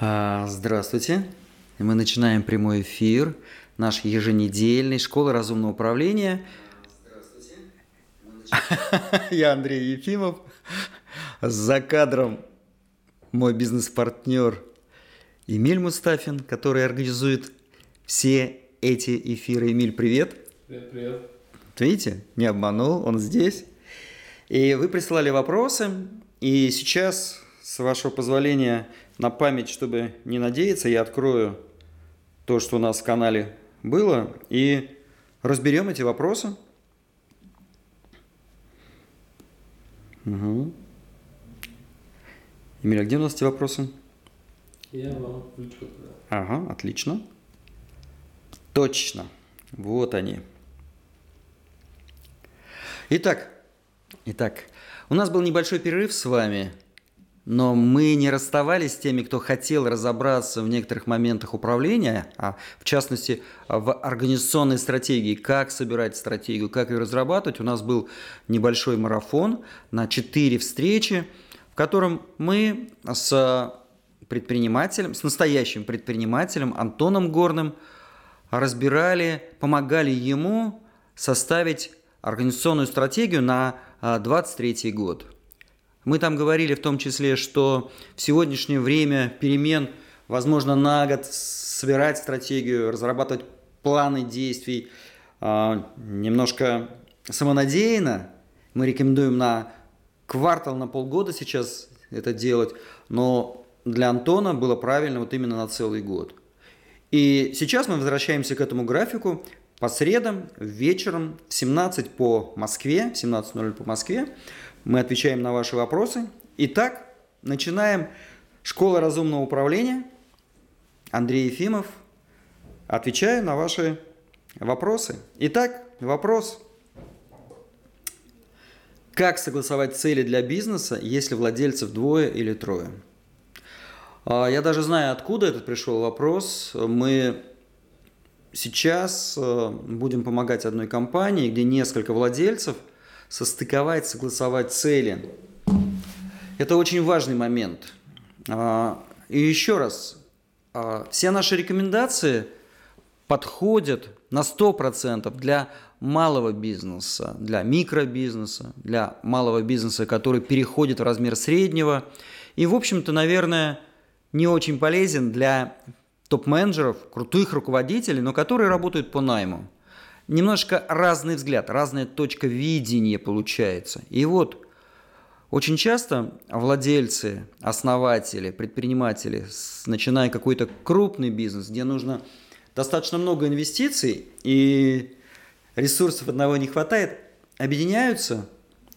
А, здравствуйте. Мы начинаем прямой эфир, наш еженедельный «Школа разумного управления». Здравствуйте. Я Андрей Ефимов. За кадром мой бизнес-партнер Эмиль Мустафин, который организует все эти эфиры. Эмиль, привет. Привет, привет. Видите, не обманул, он здесь. И вы прислали вопросы, и сейчас, с вашего позволения, на память, чтобы не надеяться, я открою то, что у нас в канале было, и разберем эти вопросы. Угу. Эмиль, а где у нас эти вопросы? Я вам туда. Ага, отлично. Точно. Вот они. Итак, итак, у нас был небольшой перерыв с вами – но мы не расставались с теми, кто хотел разобраться в некоторых моментах управления, а в частности в организационной стратегии, как собирать стратегию, как ее разрабатывать. У нас был небольшой марафон на четыре встречи, в котором мы с предпринимателем, с настоящим предпринимателем Антоном Горным разбирали, помогали ему составить организационную стратегию на 2023 год – мы там говорили в том числе, что в сегодняшнее время перемен, возможно, на год собирать стратегию, разрабатывать планы действий а, немножко самонадеянно. Мы рекомендуем на квартал, на полгода сейчас это делать, но для Антона было правильно вот именно на целый год. И сейчас мы возвращаемся к этому графику по средам, вечером в 17 по Москве, 17.00 по Москве. Мы отвечаем на ваши вопросы. Итак, начинаем. Школа разумного управления. Андрей Ефимов. Отвечаю на ваши вопросы. Итак, вопрос. Как согласовать цели для бизнеса, если владельцев двое или трое? А, я даже знаю, откуда этот пришел вопрос. Мы сейчас э, будем помогать одной компании, где несколько владельцев – состыковать, согласовать цели. Это очень важный момент. А, и еще раз, а, все наши рекомендации подходят на 100% для малого бизнеса, для микробизнеса, для малого бизнеса, который переходит в размер среднего. И, в общем-то, наверное, не очень полезен для топ-менеджеров, крутых руководителей, но которые работают по найму немножко разный взгляд, разная точка видения получается. И вот очень часто владельцы, основатели, предприниматели, начиная какой-то крупный бизнес, где нужно достаточно много инвестиций и ресурсов одного не хватает, объединяются,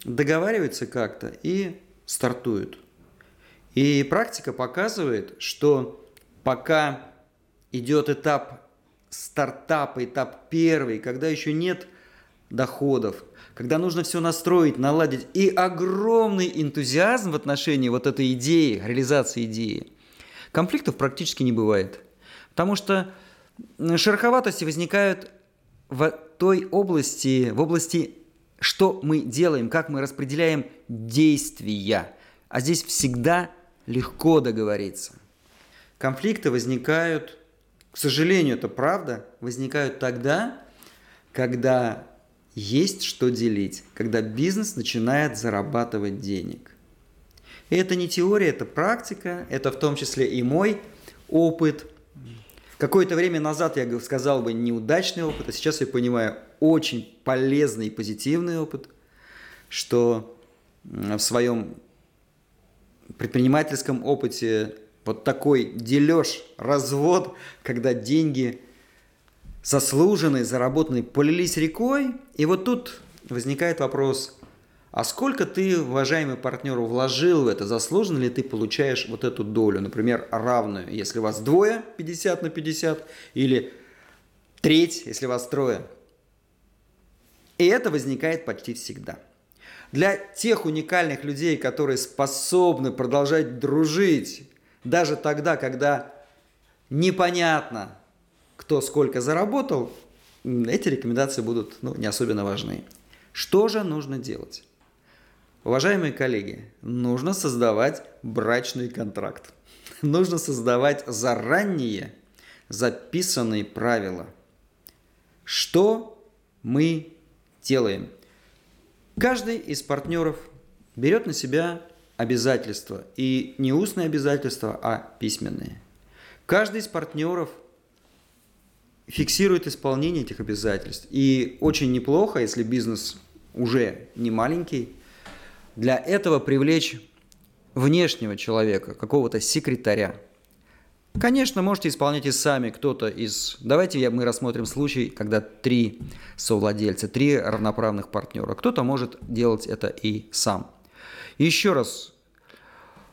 договариваются как-то и стартуют. И практика показывает, что пока идет этап стартап, этап первый, когда еще нет доходов, когда нужно все настроить, наладить, и огромный энтузиазм в отношении вот этой идеи, реализации идеи, конфликтов практически не бывает. Потому что шероховатости возникают в той области, в области, что мы делаем, как мы распределяем действия. А здесь всегда легко договориться. Конфликты возникают к сожалению, это правда, возникают тогда, когда есть что делить, когда бизнес начинает зарабатывать денег. И это не теория, это практика, это в том числе и мой опыт. Какое-то время назад я сказал бы неудачный опыт, а сейчас я понимаю очень полезный и позитивный опыт, что в своем предпринимательском опыте вот такой дележ, развод, когда деньги заслуженные, заработанные, полились рекой. И вот тут возникает вопрос, а сколько ты, уважаемый партнер, вложил в это? Заслуженно ли ты получаешь вот эту долю? Например, равную, если вас двое, 50 на 50, или треть, если вас трое. И это возникает почти всегда. Для тех уникальных людей, которые способны продолжать дружить, даже тогда, когда непонятно, кто сколько заработал, эти рекомендации будут ну, не особенно важны. Что же нужно делать? Уважаемые коллеги, нужно создавать брачный контракт. нужно создавать заранее записанные правила. Что мы делаем? Каждый из партнеров берет на себя обязательства. И не устные обязательства, а письменные. Каждый из партнеров фиксирует исполнение этих обязательств. И очень неплохо, если бизнес уже не маленький, для этого привлечь внешнего человека, какого-то секретаря. Конечно, можете исполнять и сами кто-то из... Давайте мы рассмотрим случай, когда три совладельца, три равноправных партнера. Кто-то может делать это и сам. Еще раз,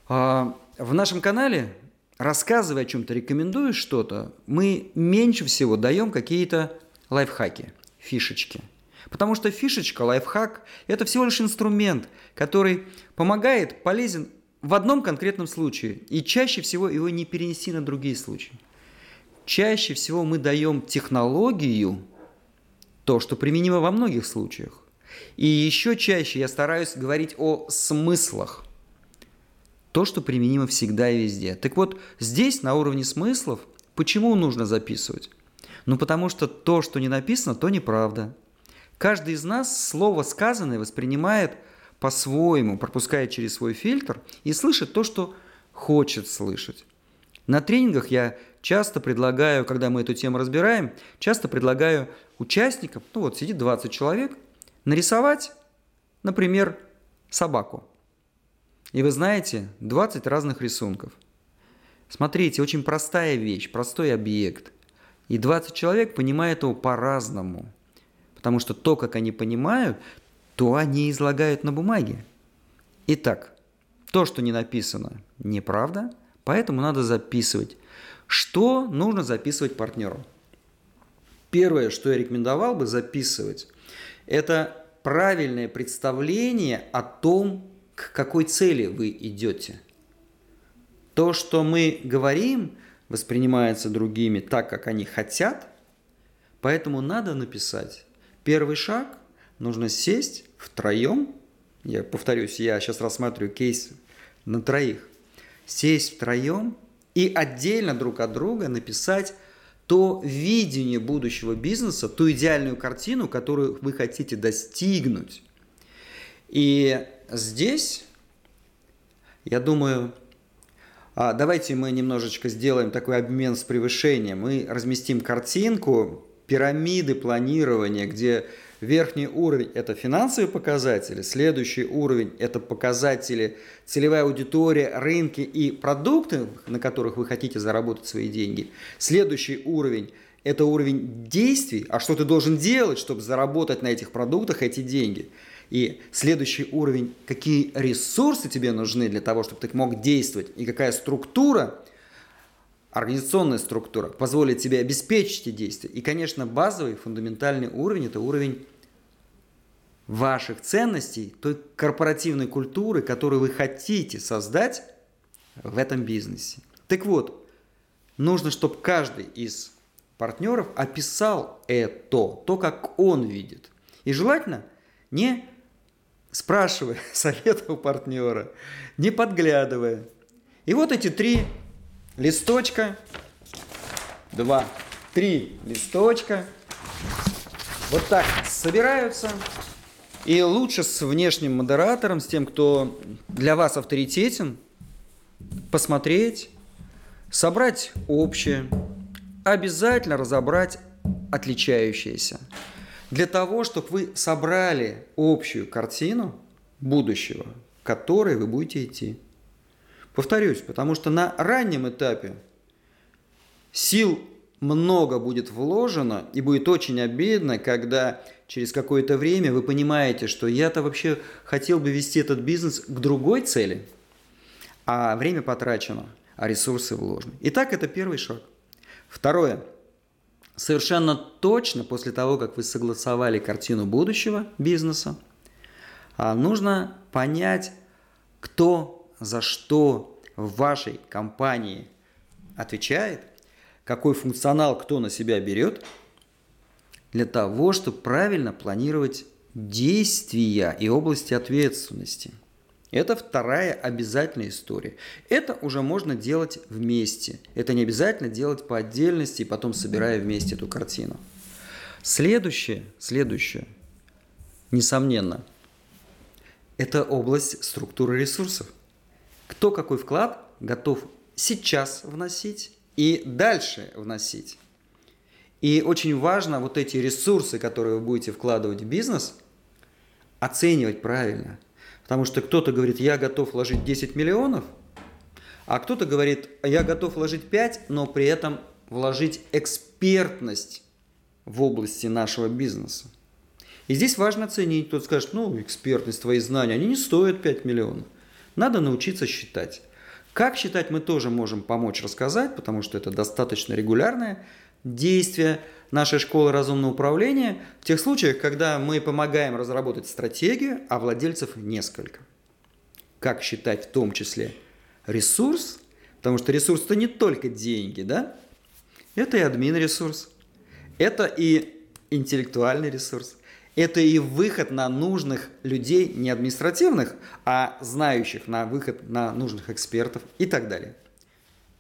а, в нашем канале, рассказывая о чем-то, рекомендуя что-то, мы меньше всего даем какие-то лайфхаки, фишечки – Потому что фишечка, лайфхак – это всего лишь инструмент, который помогает, полезен в одном конкретном случае. И чаще всего его не перенести на другие случаи. Чаще всего мы даем технологию, то, что применимо во многих случаях. И еще чаще я стараюсь говорить о смыслах. То, что применимо всегда и везде. Так вот, здесь на уровне смыслов, почему нужно записывать? Ну, потому что то, что не написано, то неправда. Каждый из нас слово сказанное воспринимает по-своему, пропуская через свой фильтр и слышит то, что хочет слышать. На тренингах я часто предлагаю, когда мы эту тему разбираем, часто предлагаю участникам, ну вот сидит 20 человек, нарисовать, например, собаку. И вы знаете, 20 разных рисунков. Смотрите, очень простая вещь, простой объект. И 20 человек понимают его по-разному – Потому что то, как они понимают, то они излагают на бумаге. Итак, то, что не написано, неправда, поэтому надо записывать. Что нужно записывать партнеру? Первое, что я рекомендовал бы записывать, это правильное представление о том, к какой цели вы идете. То, что мы говорим, воспринимается другими так, как они хотят, поэтому надо написать Первый шаг – нужно сесть втроем. Я повторюсь, я сейчас рассматриваю кейс на троих. Сесть втроем и отдельно друг от друга написать то видение будущего бизнеса, ту идеальную картину, которую вы хотите достигнуть. И здесь, я думаю, а, давайте мы немножечко сделаем такой обмен с превышением. Мы разместим картинку пирамиды планирования, где верхний уровень – это финансовые показатели, следующий уровень – это показатели целевая аудитория, рынки и продукты, на которых вы хотите заработать свои деньги. Следующий уровень – это уровень действий, а что ты должен делать, чтобы заработать на этих продуктах эти деньги. И следующий уровень – какие ресурсы тебе нужны для того, чтобы ты мог действовать, и какая структура – организационная структура позволит тебе обеспечить эти действия. И, конечно, базовый, фундаментальный уровень – это уровень ваших ценностей, той корпоративной культуры, которую вы хотите создать в этом бизнесе. Так вот, нужно, чтобы каждый из партнеров описал это, то, как он видит. И желательно не спрашивая совета у партнера, не подглядывая. И вот эти три листочка, два, три листочка. Вот так собираются. И лучше с внешним модератором, с тем, кто для вас авторитетен, посмотреть, собрать общее, обязательно разобрать отличающиеся. Для того, чтобы вы собрали общую картину будущего, к которой вы будете идти. Повторюсь, потому что на раннем этапе сил много будет вложено, и будет очень обидно, когда через какое-то время вы понимаете, что я-то вообще хотел бы вести этот бизнес к другой цели, а время потрачено, а ресурсы вложены. Итак, это первый шаг. Второе. Совершенно точно после того, как вы согласовали картину будущего бизнеса, а, нужно понять, кто за что в вашей компании отвечает, какой функционал кто на себя берет, для того, чтобы правильно планировать действия и области ответственности. Это вторая обязательная история. Это уже можно делать вместе. Это не обязательно делать по отдельности и потом собирая вместе эту картину. Следующее, следующее, несомненно, это область структуры ресурсов. Кто какой вклад готов сейчас вносить и дальше вносить. И очень важно вот эти ресурсы, которые вы будете вкладывать в бизнес, оценивать правильно. Потому что кто-то говорит, я готов вложить 10 миллионов, а кто-то говорит, я готов вложить 5, но при этом вложить экспертность в области нашего бизнеса. И здесь важно оценить. Кто-то скажет, ну, экспертность, твои знания, они не стоят 5 миллионов. Надо научиться считать. Как считать мы тоже можем помочь рассказать, потому что это достаточно регулярное действие нашей школы разумного управления в тех случаях, когда мы помогаем разработать стратегию, а владельцев несколько. Как считать в том числе ресурс, потому что ресурс это не только деньги, да? Это и админ ресурс, это и интеллектуальный ресурс, это и выход на нужных людей, не административных, а знающих на выход на нужных экспертов и так далее.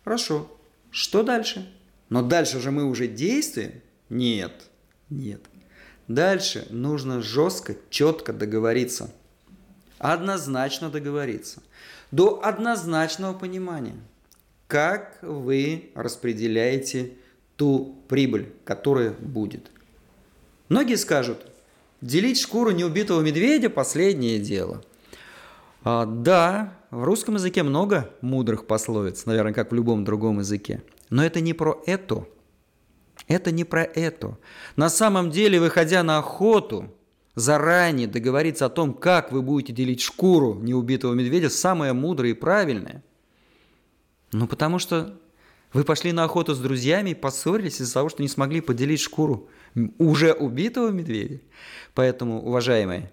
Хорошо. Что дальше? Но дальше же мы уже действуем? Нет. Нет. Дальше нужно жестко, четко договориться. Однозначно договориться. До однозначного понимания, как вы распределяете ту прибыль, которая будет. Многие скажут, Делить шкуру неубитого медведя – последнее дело. А, да, в русском языке много мудрых пословиц, наверное, как в любом другом языке. Но это не про это. Это не про это. На самом деле, выходя на охоту, заранее договориться о том, как вы будете делить шкуру неубитого медведя, самое мудрое и правильное. Ну, потому что вы пошли на охоту с друзьями и поссорились из-за того, что не смогли поделить шкуру уже убитого медведя. Поэтому, уважаемые,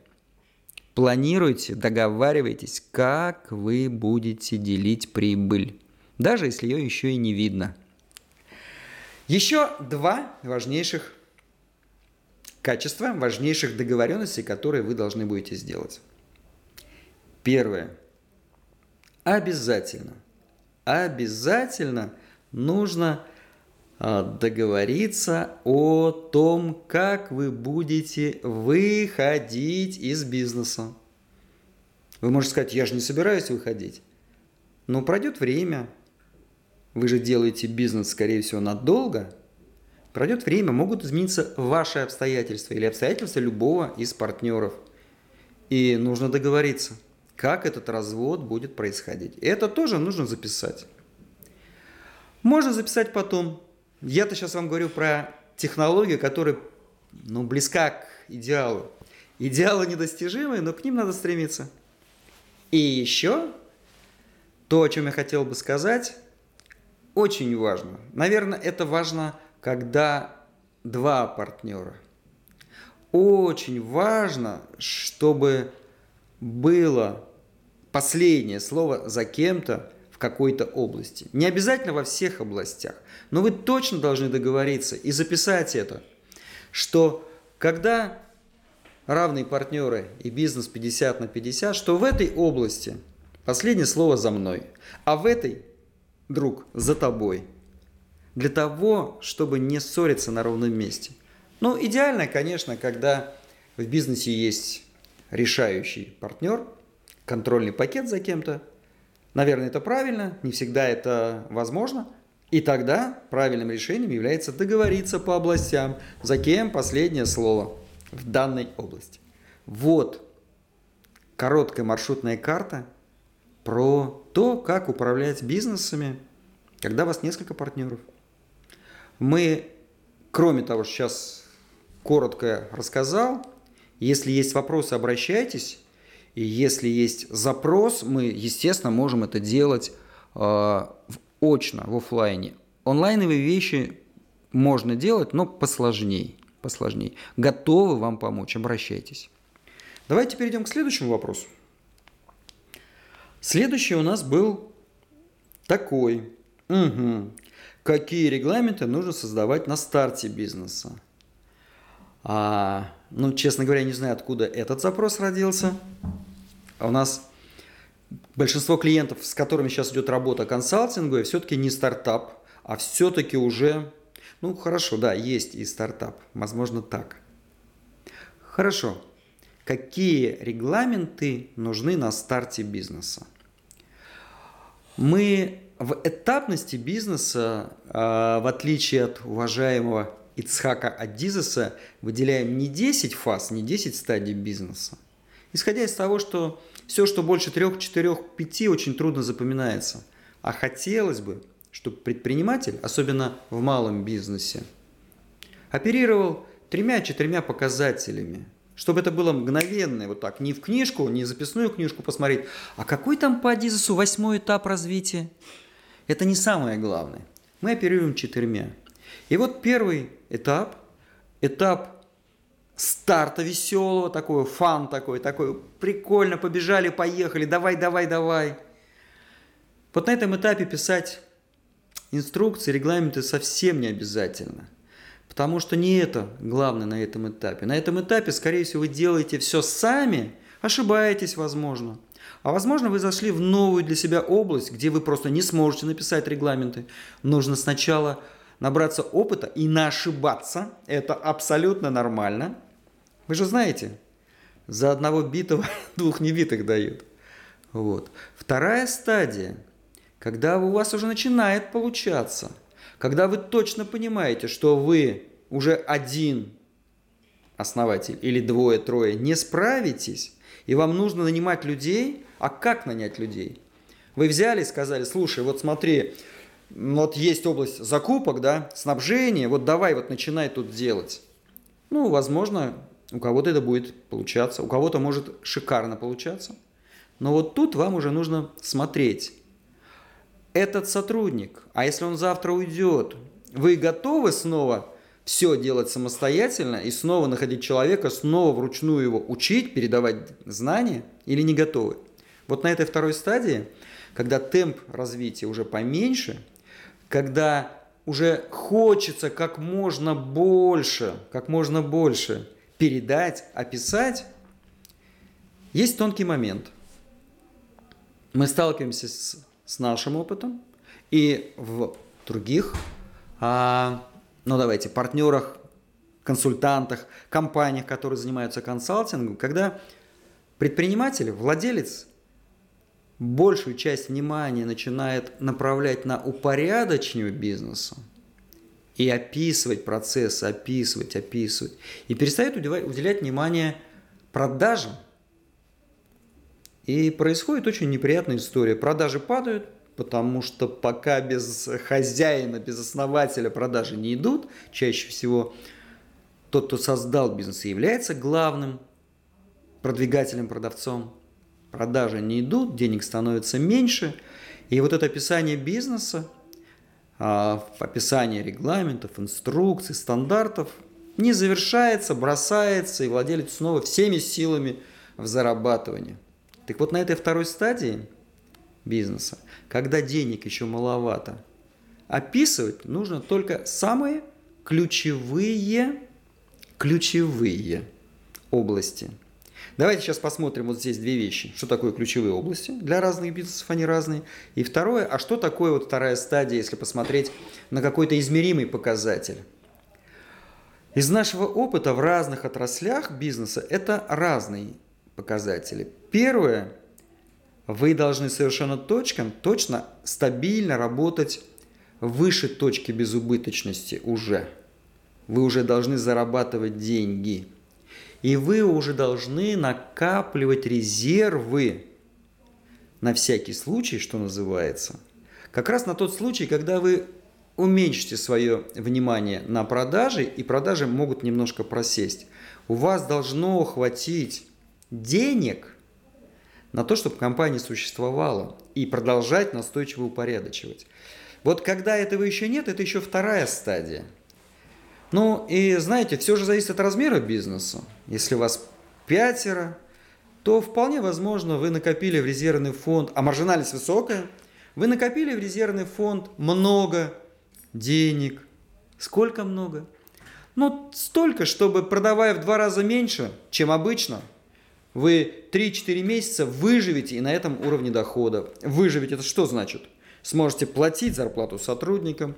планируйте, договаривайтесь, как вы будете делить прибыль, даже если ее еще и не видно. Еще два важнейших качества, важнейших договоренностей, которые вы должны будете сделать. Первое. Обязательно, обязательно нужно договориться о том, как вы будете выходить из бизнеса. Вы можете сказать, я же не собираюсь выходить. Но пройдет время, вы же делаете бизнес, скорее всего, надолго. Пройдет время, могут измениться ваши обстоятельства или обстоятельства любого из партнеров. И нужно договориться, как этот развод будет происходить. Это тоже нужно записать. Можно записать потом, я-то сейчас вам говорю про технологию, которая ну, близка к идеалу. Идеалы недостижимые, но к ним надо стремиться. И еще то, о чем я хотел бы сказать, очень важно. Наверное, это важно, когда два партнера. Очень важно, чтобы было последнее слово за кем-то в какой-то области. Не обязательно во всех областях, но вы точно должны договориться и записать это, что когда равные партнеры и бизнес 50 на 50, что в этой области последнее слово за мной, а в этой, друг, за тобой. Для того, чтобы не ссориться на ровном месте. Ну, идеально, конечно, когда в бизнесе есть решающий партнер, контрольный пакет за кем-то, Наверное, это правильно, не всегда это возможно. И тогда правильным решением является договориться по областям, за кем последнее слово в данной области. Вот короткая маршрутная карта про то, как управлять бизнесами, когда у вас несколько партнеров. Мы, кроме того, что сейчас коротко рассказал, если есть вопросы, обращайтесь. И если есть запрос, мы, естественно, можем это делать э, очно, в офлайне. Онлайновые вещи можно делать, но посложнее. посложнее. Готовы вам помочь, обращайтесь. Давайте перейдем к следующему вопросу. Следующий у нас был такой. Угу. Какие регламенты нужно создавать на старте бизнеса? А, ну, честно говоря, не знаю, откуда этот запрос родился. А у нас большинство клиентов, с которыми сейчас идет работа консалтинговая, все-таки не стартап, а все-таки уже, ну хорошо, да, есть и стартап, возможно так. Хорошо. Какие регламенты нужны на старте бизнеса? Мы в этапности бизнеса, а, в отличие от уважаемого Ицхака Адизеса, выделяем не 10 фаз, не 10 стадий бизнеса. Исходя из того, что все, что больше 3, 4, 5, очень трудно запоминается. А хотелось бы, чтобы предприниматель, особенно в малом бизнесе, оперировал тремя-четырьмя показателями, чтобы это было мгновенное, вот так, не в книжку, не в записную книжку посмотреть, а какой там по Адизесу восьмой этап развития? Это не самое главное. Мы оперируем четырьмя. И вот первый этап, этап старта веселого, такой фан такой, такой прикольно, побежали, поехали, давай, давай, давай. Вот на этом этапе писать инструкции, регламенты совсем не обязательно. Потому что не это главное на этом этапе. На этом этапе, скорее всего, вы делаете все сами, ошибаетесь, возможно. А возможно, вы зашли в новую для себя область, где вы просто не сможете написать регламенты. Нужно сначала набраться опыта и не ошибаться. Это абсолютно нормально. Вы же знаете, за одного битого двух небитых дают. Вот. Вторая стадия, когда у вас уже начинает получаться, когда вы точно понимаете, что вы уже один основатель или двое-трое не справитесь, и вам нужно нанимать людей, а как нанять людей? Вы взяли и сказали, слушай, вот смотри, вот есть область закупок, да, снабжения, вот давай вот начинай тут делать. Ну, возможно, у кого-то это будет получаться, у кого-то может шикарно получаться. Но вот тут вам уже нужно смотреть. Этот сотрудник, а если он завтра уйдет, вы готовы снова все делать самостоятельно и снова находить человека, снова вручную его учить, передавать знания или не готовы? Вот на этой второй стадии, когда темп развития уже поменьше, когда уже хочется как можно больше, как можно больше передать, описать, есть тонкий момент. Мы сталкиваемся с, с нашим опытом и в других, а, ну давайте, партнерах, консультантах, компаниях, которые занимаются консалтингом, когда предприниматель, владелец большую часть внимания начинает направлять на упорядочение бизнеса и описывать процессы, описывать, описывать, и перестает уделять внимание продажам. И происходит очень неприятная история. Продажи падают, потому что пока без хозяина, без основателя продажи не идут, чаще всего тот, кто создал бизнес, является главным продвигателем, продавцом – продажи не идут, денег становится меньше. И вот это описание бизнеса, описание регламентов, инструкций, стандартов не завершается, бросается, и владелец снова всеми силами в зарабатывание. Так вот на этой второй стадии бизнеса, когда денег еще маловато, описывать нужно только самые ключевые, ключевые области – Давайте сейчас посмотрим вот здесь две вещи. Что такое ключевые области? Для разных бизнесов они разные. И второе, а что такое вот вторая стадия, если посмотреть на какой-то измеримый показатель? Из нашего опыта в разных отраслях бизнеса это разные показатели. Первое, вы должны совершенно точно, точно, стабильно работать выше точки безубыточности уже. Вы уже должны зарабатывать деньги – и вы уже должны накапливать резервы на всякий случай, что называется. Как раз на тот случай, когда вы уменьшите свое внимание на продажи, и продажи могут немножко просесть. У вас должно хватить денег на то, чтобы компания существовала и продолжать настойчиво упорядочивать. Вот когда этого еще нет, это еще вторая стадия – ну и знаете, все же зависит от размера бизнеса. Если у вас пятеро, то вполне возможно вы накопили в резервный фонд, а маржинальность высокая, вы накопили в резервный фонд много денег. Сколько много? Ну, столько, чтобы продавая в два раза меньше, чем обычно, вы 3-4 месяца выживете и на этом уровне дохода. Выживете, это что значит? Сможете платить зарплату сотрудникам,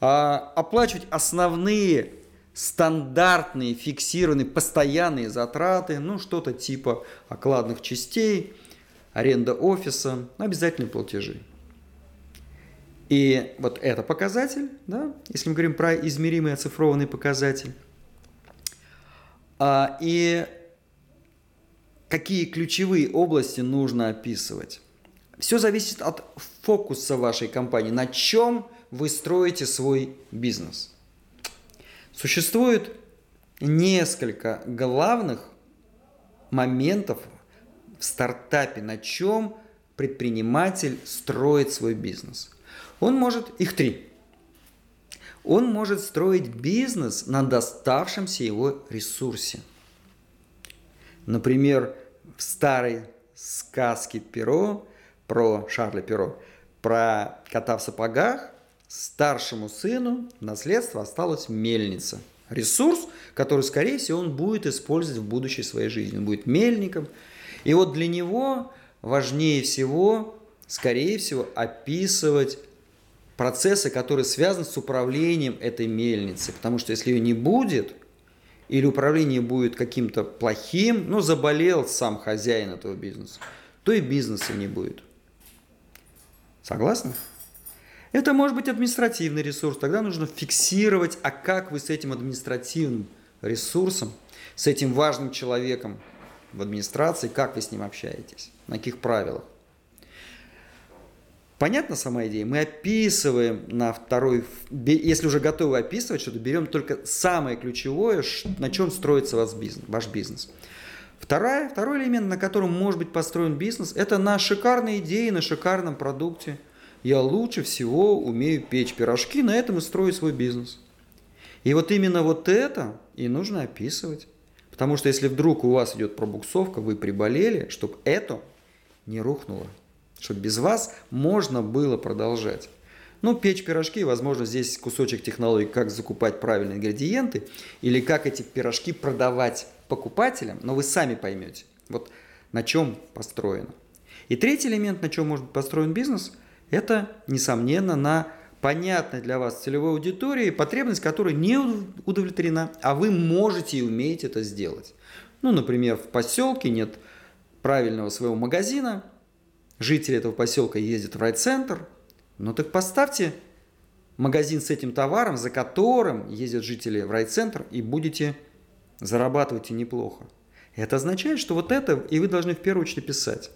оплачивать основные стандартные, фиксированные, постоянные затраты, ну что-то типа окладных частей, аренда офиса, обязательные платежи. И вот это показатель, да, если мы говорим про измеримый оцифрованный показатель. А, и какие ключевые области нужно описывать. Все зависит от фокуса вашей компании, на чем вы строите свой бизнес. Существует несколько главных моментов в стартапе, на чем предприниматель строит свой бизнес – он может, их три. Он может строить бизнес на доставшемся его ресурсе. Например, в старой сказке Перо про Шарля Перо, про кота в сапогах, старшему сыну наследство осталась мельница. Ресурс, который, скорее всего, он будет использовать в будущей своей жизни. Он будет мельником. И вот для него важнее всего, скорее всего, описывать процессы, которые связаны с управлением этой мельницы. Потому что если ее не будет, или управление будет каким-то плохим, ну, заболел сам хозяин этого бизнеса, то и бизнеса не будет. Согласны? Это может быть административный ресурс. Тогда нужно фиксировать, а как вы с этим административным ресурсом, с этим важным человеком в администрации, как вы с ним общаетесь, на каких правилах. Понятна сама идея? Мы описываем на второй, если уже готовы описывать что-то, берем только самое ключевое, на чем строится ваш бизнес. Ваш бизнес. Вторая, второй элемент, на котором может быть построен бизнес, это на шикарной идее, на шикарном продукте. Я лучше всего умею печь пирожки, на этом и строю свой бизнес. И вот именно вот это и нужно описывать. Потому что если вдруг у вас идет пробуксовка, вы приболели, чтобы это не рухнуло чтобы без вас можно было продолжать. Ну, печь пирожки, возможно, здесь кусочек технологии, как закупать правильные ингредиенты или как эти пирожки продавать покупателям, но вы сами поймете, вот на чем построено. И третий элемент, на чем может быть построен бизнес, это, несомненно, на понятной для вас целевой аудитории, потребность которой не удовлетворена, а вы можете и умеете это сделать. Ну, например, в поселке нет правильного своего магазина, жители этого поселка ездят в райцентр, ну так поставьте магазин с этим товаром, за которым ездят жители в райцентр, и будете зарабатывать и неплохо. Это означает, что вот это и вы должны в первую очередь писать.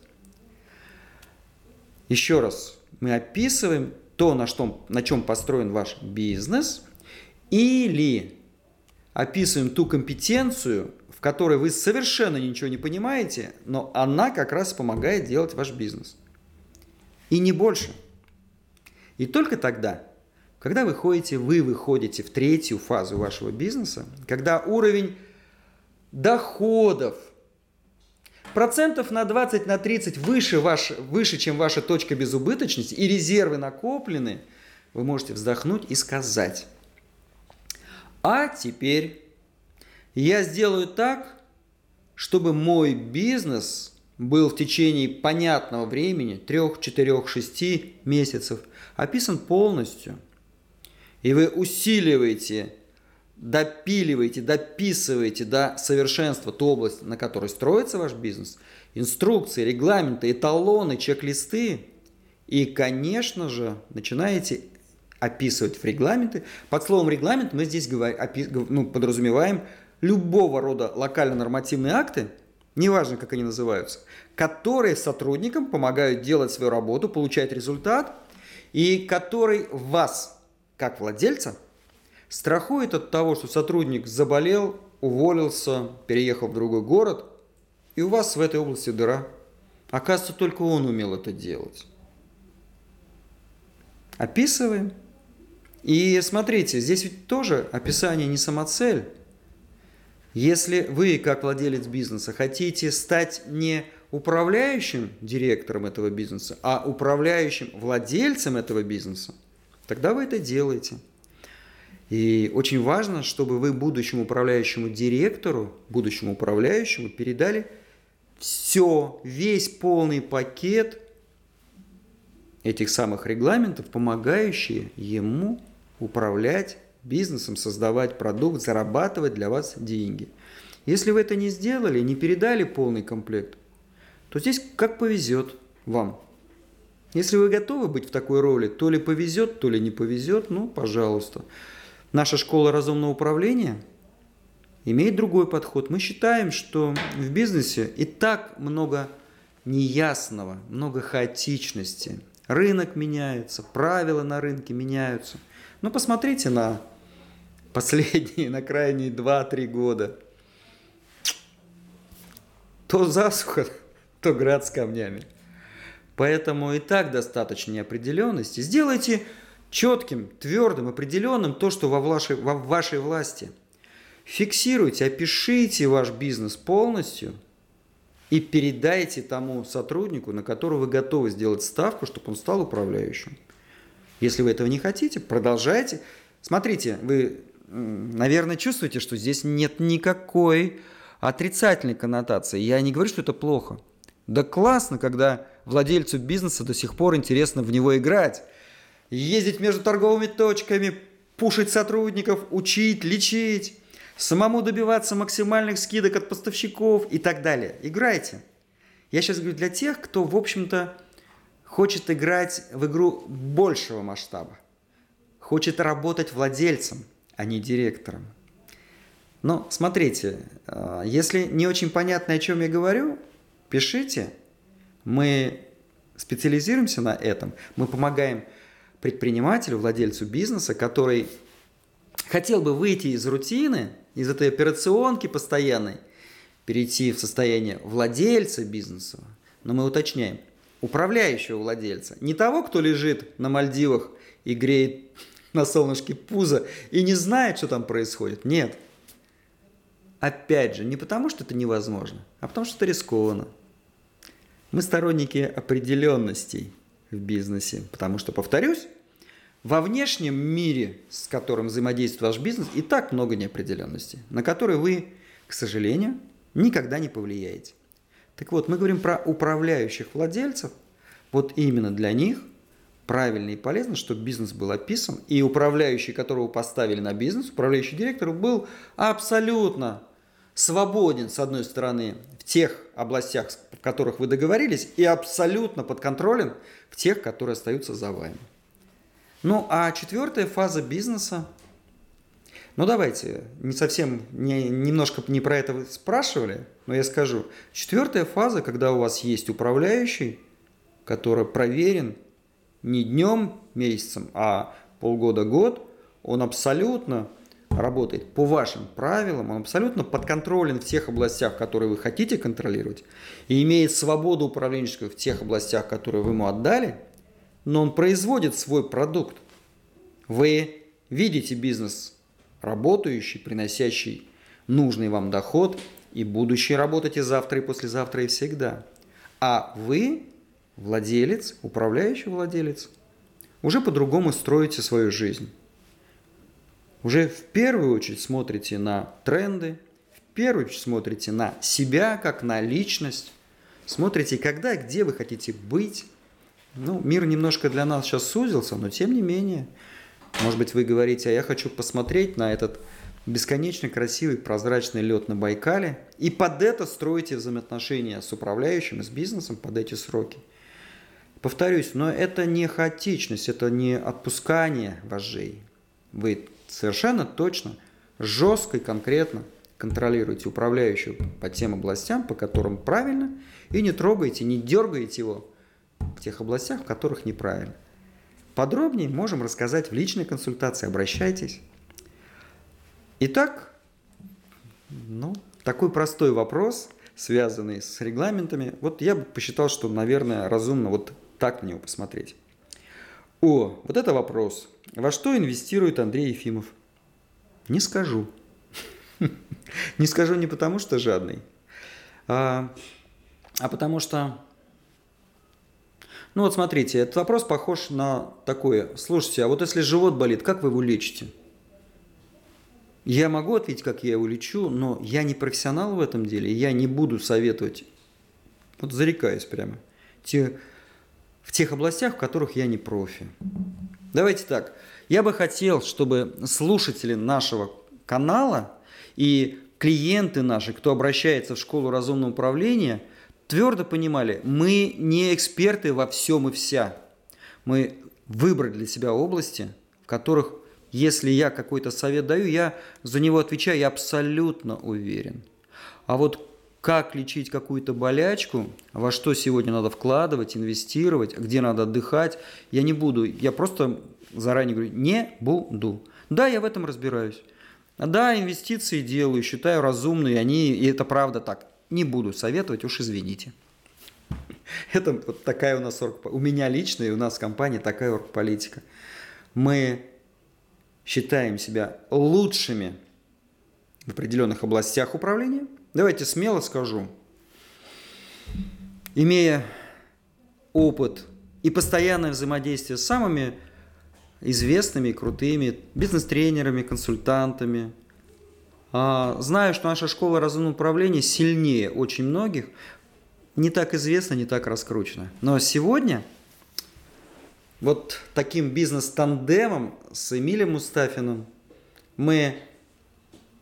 Еще раз, мы описываем то, на, что, на чем построен ваш бизнес, или описываем ту компетенцию, которой вы совершенно ничего не понимаете, но она как раз помогает делать ваш бизнес. И не больше. И только тогда, когда вы ходите, вы выходите в третью фазу вашего бизнеса, когда уровень доходов процентов на 20, на 30 выше, ваш, выше, чем ваша точка безубыточности, и резервы накоплены, вы можете вздохнуть и сказать, а теперь я сделаю так, чтобы мой бизнес был в течение понятного времени, 3, 4, 6 месяцев, описан полностью. И вы усиливаете, допиливаете, дописываете до совершенства ту область, на которой строится ваш бизнес, инструкции, регламенты, эталоны, чек-листы. И, конечно же, начинаете описывать в регламенты. Под словом регламент мы здесь говорим, ну, подразумеваем любого рода локально-нормативные акты, неважно, как они называются, которые сотрудникам помогают делать свою работу, получать результат, и который вас, как владельца, страхует от того, что сотрудник заболел, уволился, переехал в другой город, и у вас в этой области дыра. Оказывается, только он умел это делать. Описываем. И смотрите, здесь ведь тоже описание не самоцель. Если вы, как владелец бизнеса, хотите стать не управляющим директором этого бизнеса, а управляющим владельцем этого бизнеса, тогда вы это делаете. И очень важно, чтобы вы будущему управляющему директору, будущему управляющему передали все, весь полный пакет этих самых регламентов, помогающие ему управлять бизнесом, создавать продукт, зарабатывать для вас деньги. Если вы это не сделали, не передали полный комплект, то здесь как повезет вам. Если вы готовы быть в такой роли, то ли повезет, то ли не повезет, ну, пожалуйста. Наша школа разумного управления имеет другой подход. Мы считаем, что в бизнесе и так много неясного, много хаотичности. Рынок меняется, правила на рынке меняются. Ну, посмотрите на последние, на крайние 2-3 года. То засуха, то град с камнями. Поэтому и так достаточно неопределенности. Сделайте четким, твердым, определенным то, что во вашей, во вашей власти. Фиксируйте, опишите ваш бизнес полностью и передайте тому сотруднику, на которого вы готовы сделать ставку, чтобы он стал управляющим. Если вы этого не хотите, продолжайте. Смотрите, вы, наверное, чувствуете, что здесь нет никакой отрицательной коннотации. Я не говорю, что это плохо. Да классно, когда владельцу бизнеса до сих пор интересно в него играть. Ездить между торговыми точками, пушить сотрудников, учить, лечить, самому добиваться максимальных скидок от поставщиков и так далее. Играйте. Я сейчас говорю для тех, кто, в общем-то, хочет играть в игру большего масштаба. Хочет работать владельцем, а не директором. Но смотрите, а, если не очень понятно, о чем я говорю, пишите. Мы специализируемся на этом. Мы помогаем предпринимателю, владельцу бизнеса, который хотел бы выйти из рутины, из этой операционки постоянной, перейти в состояние владельца бизнеса, но мы уточняем, управляющего владельца, не того, кто лежит на Мальдивах и греет на солнышке пузо и не знает, что там происходит. Нет. Опять же, не потому, что это невозможно, а потому, что это рискованно. Мы сторонники определенностей в бизнесе, потому что, повторюсь, во внешнем мире, с которым взаимодействует ваш бизнес, и так много неопределенностей, на которые вы, к сожалению, никогда не повлияете. Так вот, мы говорим про управляющих владельцев. Вот именно для них правильно и полезно, чтобы бизнес был описан, и управляющий, которого поставили на бизнес, управляющий директор, был абсолютно свободен, с одной стороны, в тех областях, в которых вы договорились, и абсолютно подконтролен в тех, которые остаются за вами. Ну, а четвертая фаза бизнеса, ну давайте, не совсем, не, немножко не про это спрашивали, но я скажу. Четвертая фаза, когда у вас есть управляющий, который проверен не днем, месяцем, а полгода-год, он абсолютно работает по вашим правилам, он абсолютно подконтролен в тех областях, которые вы хотите контролировать, и имеет свободу управленческую в тех областях, которые вы ему отдали, но он производит свой продукт. Вы видите бизнес работающий, приносящий нужный вам доход, и будущий работаете завтра и послезавтра и всегда. А вы, владелец, управляющий владелец, уже по-другому строите свою жизнь уже в первую очередь смотрите на тренды, в первую очередь смотрите на себя как на личность, смотрите, когда и где вы хотите быть. Ну, мир немножко для нас сейчас сузился, но тем не менее, может быть, вы говорите, а я хочу посмотреть на этот бесконечно красивый прозрачный лед на Байкале, и под это строите взаимоотношения с управляющим, с бизнесом под эти сроки. Повторюсь, но это не хаотичность, это не отпускание вожжей. Вы совершенно точно, жестко и конкретно контролируете управляющего по тем областям, по которым правильно, и не трогаете, не дергаете его в тех областях, в которых неправильно. Подробнее можем рассказать в личной консультации, обращайтесь. Итак, ну, такой простой вопрос, связанный с регламентами. Вот я бы посчитал, что, наверное, разумно вот так на него посмотреть. О, вот это вопрос. Во что инвестирует Андрей Ефимов? Не скажу. Не скажу не потому, что жадный, а, а потому что... Ну вот смотрите, этот вопрос похож на такое. Слушайте, а вот если живот болит, как вы его лечите? Я могу ответить, как я его лечу, но я не профессионал в этом деле, я не буду советовать Вот зарекаюсь прямо. Те, в тех областях, в которых я не профи. Давайте так. Я бы хотел, чтобы слушатели нашего канала и клиенты наши, кто обращается в школу разумного управления, твердо понимали, мы не эксперты во всем и вся. Мы выбрали для себя области, в которых, если я какой-то совет даю, я за него отвечаю, я абсолютно уверен. А вот как лечить какую-то болячку, во что сегодня надо вкладывать, инвестировать, где надо отдыхать, я не буду. Я просто заранее говорю, не буду. Да, я в этом разбираюсь. Да, инвестиции делаю, считаю разумные, они, и это правда так. Не буду советовать, уж извините. Это вот такая у нас орг, у меня лично и у нас в компании такая оргполитика. Мы считаем себя лучшими в определенных областях управления – Давайте смело скажу. Имея опыт и постоянное взаимодействие с самыми известными, крутыми бизнес-тренерами, консультантами, знаю, что наша школа разумного управления сильнее очень многих, не так известна, не так раскручена. Но сегодня вот таким бизнес-тандемом с Эмилием Мустафиным мы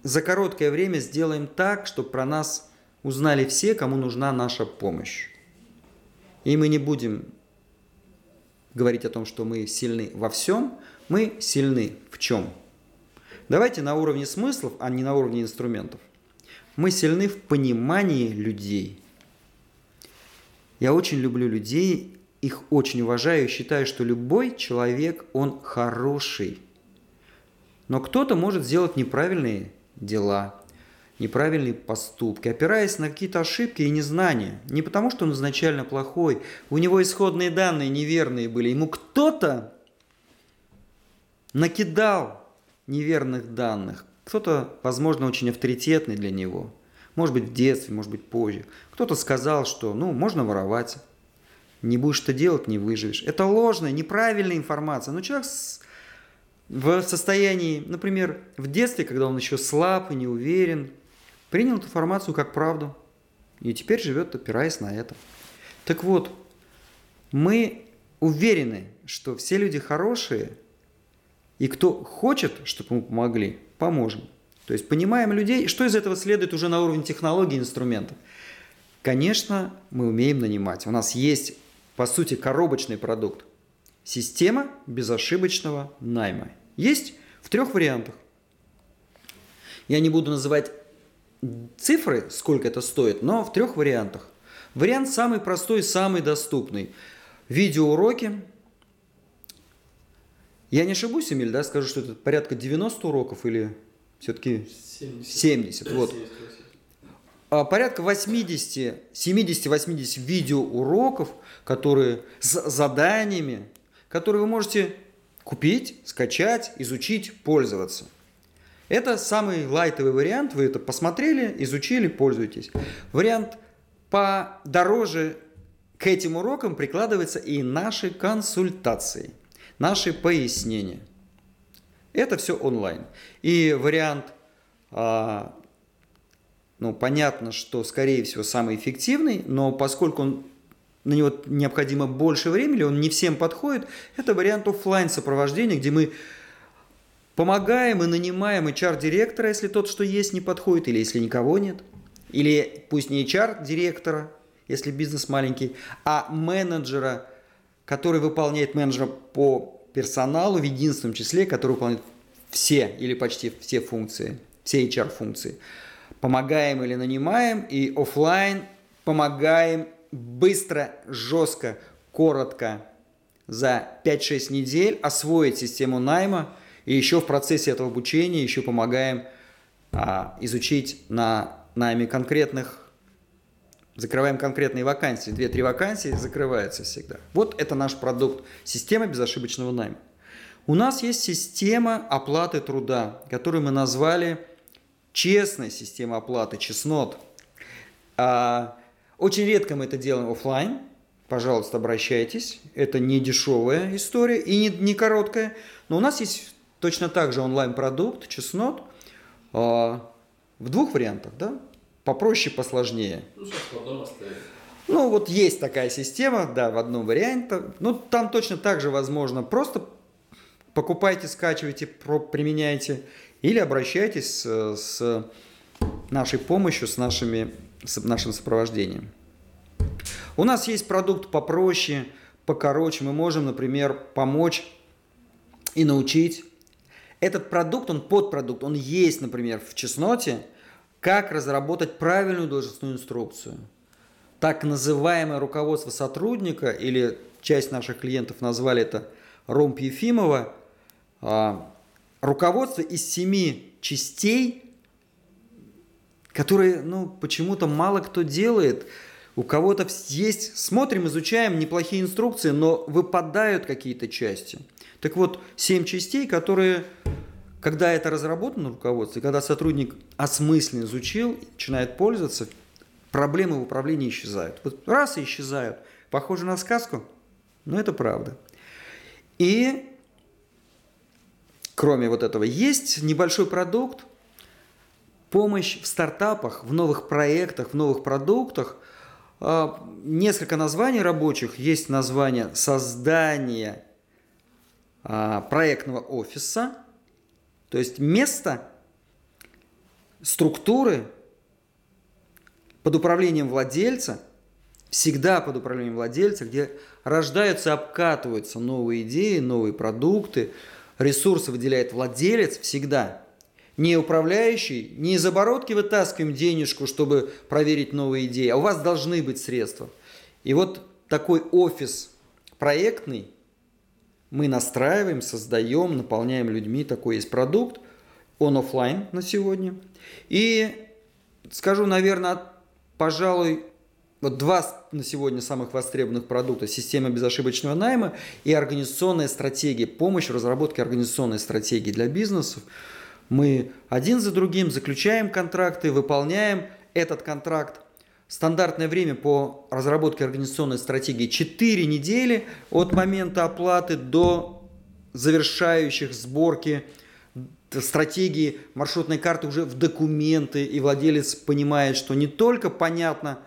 за короткое время сделаем так, чтобы про нас узнали все, кому нужна наша помощь. И мы не будем говорить о том, что мы сильны во всем, мы сильны в чем? Давайте на уровне смыслов, а не на уровне инструментов. Мы сильны в понимании людей. Я очень люблю людей, их очень уважаю считаю, что любой человек, он хороший. Но кто-то может сделать неправильные дела, неправильные поступки, опираясь на какие-то ошибки и незнания. Не потому, что он изначально плохой, у него исходные данные неверные были. Ему кто-то накидал неверных данных. Кто-то, возможно, очень авторитетный для него. Может быть, в детстве, может быть, позже. Кто-то сказал, что, ну, можно воровать. Не будешь это делать, не выживешь. Это ложная, неправильная информация. Но человек в состоянии, например, в детстве, когда он еще слаб и не уверен, принял эту информацию как правду и теперь живет, опираясь на это. Так вот, мы уверены, что все люди хорошие, и кто хочет, чтобы мы помогли, поможем. То есть понимаем людей, что из этого следует уже на уровне технологий и инструментов. Конечно, мы умеем нанимать. У нас есть, по сути, коробочный продукт. Система безошибочного найма. Есть в трех вариантах. Я не буду называть цифры, сколько это стоит, но в трех вариантах. Вариант самый простой, самый доступный. Видеоуроки. Я не ошибусь, Эмиль, да, скажу, что это порядка 90 уроков или все-таки 70. 70 вот. А порядка 80, 70-80 видеоуроков, которые с заданиями, которые вы можете купить, скачать, изучить, пользоваться. Это самый лайтовый вариант, вы это посмотрели, изучили, пользуетесь. Вариант подороже к этим урокам прикладываются и наши консультации, наши пояснения. Это все онлайн. И вариант, а, ну, понятно, что, скорее всего, самый эффективный, но поскольку он на него необходимо больше времени, он не всем подходит, это вариант офлайн сопровождения, где мы помогаем и нанимаем HR-директора, если тот, что есть, не подходит, или если никого нет. Или пусть не HR-директора, если бизнес маленький, а менеджера, который выполняет менеджера по персоналу в единственном числе, который выполняет все или почти все функции, все HR-функции. Помогаем или нанимаем, и офлайн помогаем быстро, жестко, коротко за 5-6 недель освоить систему найма, и еще в процессе этого обучения еще помогаем а, изучить на найме конкретных, закрываем конкретные вакансии. Две-три вакансии закрываются всегда. Вот это наш продукт, система безошибочного найма. У нас есть система оплаты труда, которую мы назвали честная система оплаты, чеснот. А, очень редко мы это делаем офлайн. Пожалуйста, обращайтесь. Это не дешевая история и не, не короткая. Но у нас есть точно так же онлайн-продукт, чеснот, э, в двух вариантах, да? Попроще, посложнее. Ну, сейчас дома стоит. Ну, вот есть такая система, да, в одном варианте. Ну, там точно так же возможно. Просто покупайте, скачивайте, применяйте. Или обращайтесь с, с нашей помощью, с, нашими, с нашим сопровождением. У нас есть продукт попроще, покороче. Мы можем, например, помочь и научить. Этот продукт, он подпродукт, он есть, например, в чесноте, как разработать правильную должностную инструкцию. Так называемое руководство сотрудника, или часть наших клиентов назвали это Ромп Ефимова, а, руководство из семи частей, которые, ну, почему-то мало кто делает – у кого-то есть, смотрим, изучаем неплохие инструкции, но выпадают какие-то части. Так вот, семь частей, которые, когда это разработано в руководстве, когда сотрудник осмысленно изучил, начинает пользоваться, проблемы в управлении исчезают. Вот раз и исчезают. Похоже на сказку, но это правда. И кроме вот этого, есть небольшой продукт, помощь в стартапах, в новых проектах, в новых продуктах – а, несколько названий рабочих. Есть название создания а, проектного офиса, то есть место, структуры под управлением владельца, всегда под управлением владельца, где рождаются, обкатываются новые идеи, новые продукты, ресурсы выделяет владелец всегда – не управляющий, не из оборотки вытаскиваем денежку, чтобы проверить новые идеи, а у вас должны быть средства. И вот такой офис проектный мы настраиваем, создаем, наполняем людьми. Такой есть продукт. Он офлайн на сегодня. И скажу, наверное, пожалуй, вот два на сегодня самых востребованных продукта – система безошибочного найма и организационная стратегия, помощь в разработке организационной стратегии для бизнесов – мы один за другим заключаем контракты, выполняем этот контракт. Стандартное время по разработке организационной стратегии 4 недели от момента оплаты до завершающих сборки стратегии маршрутной карты уже в документы, и владелец понимает, что не только понятно,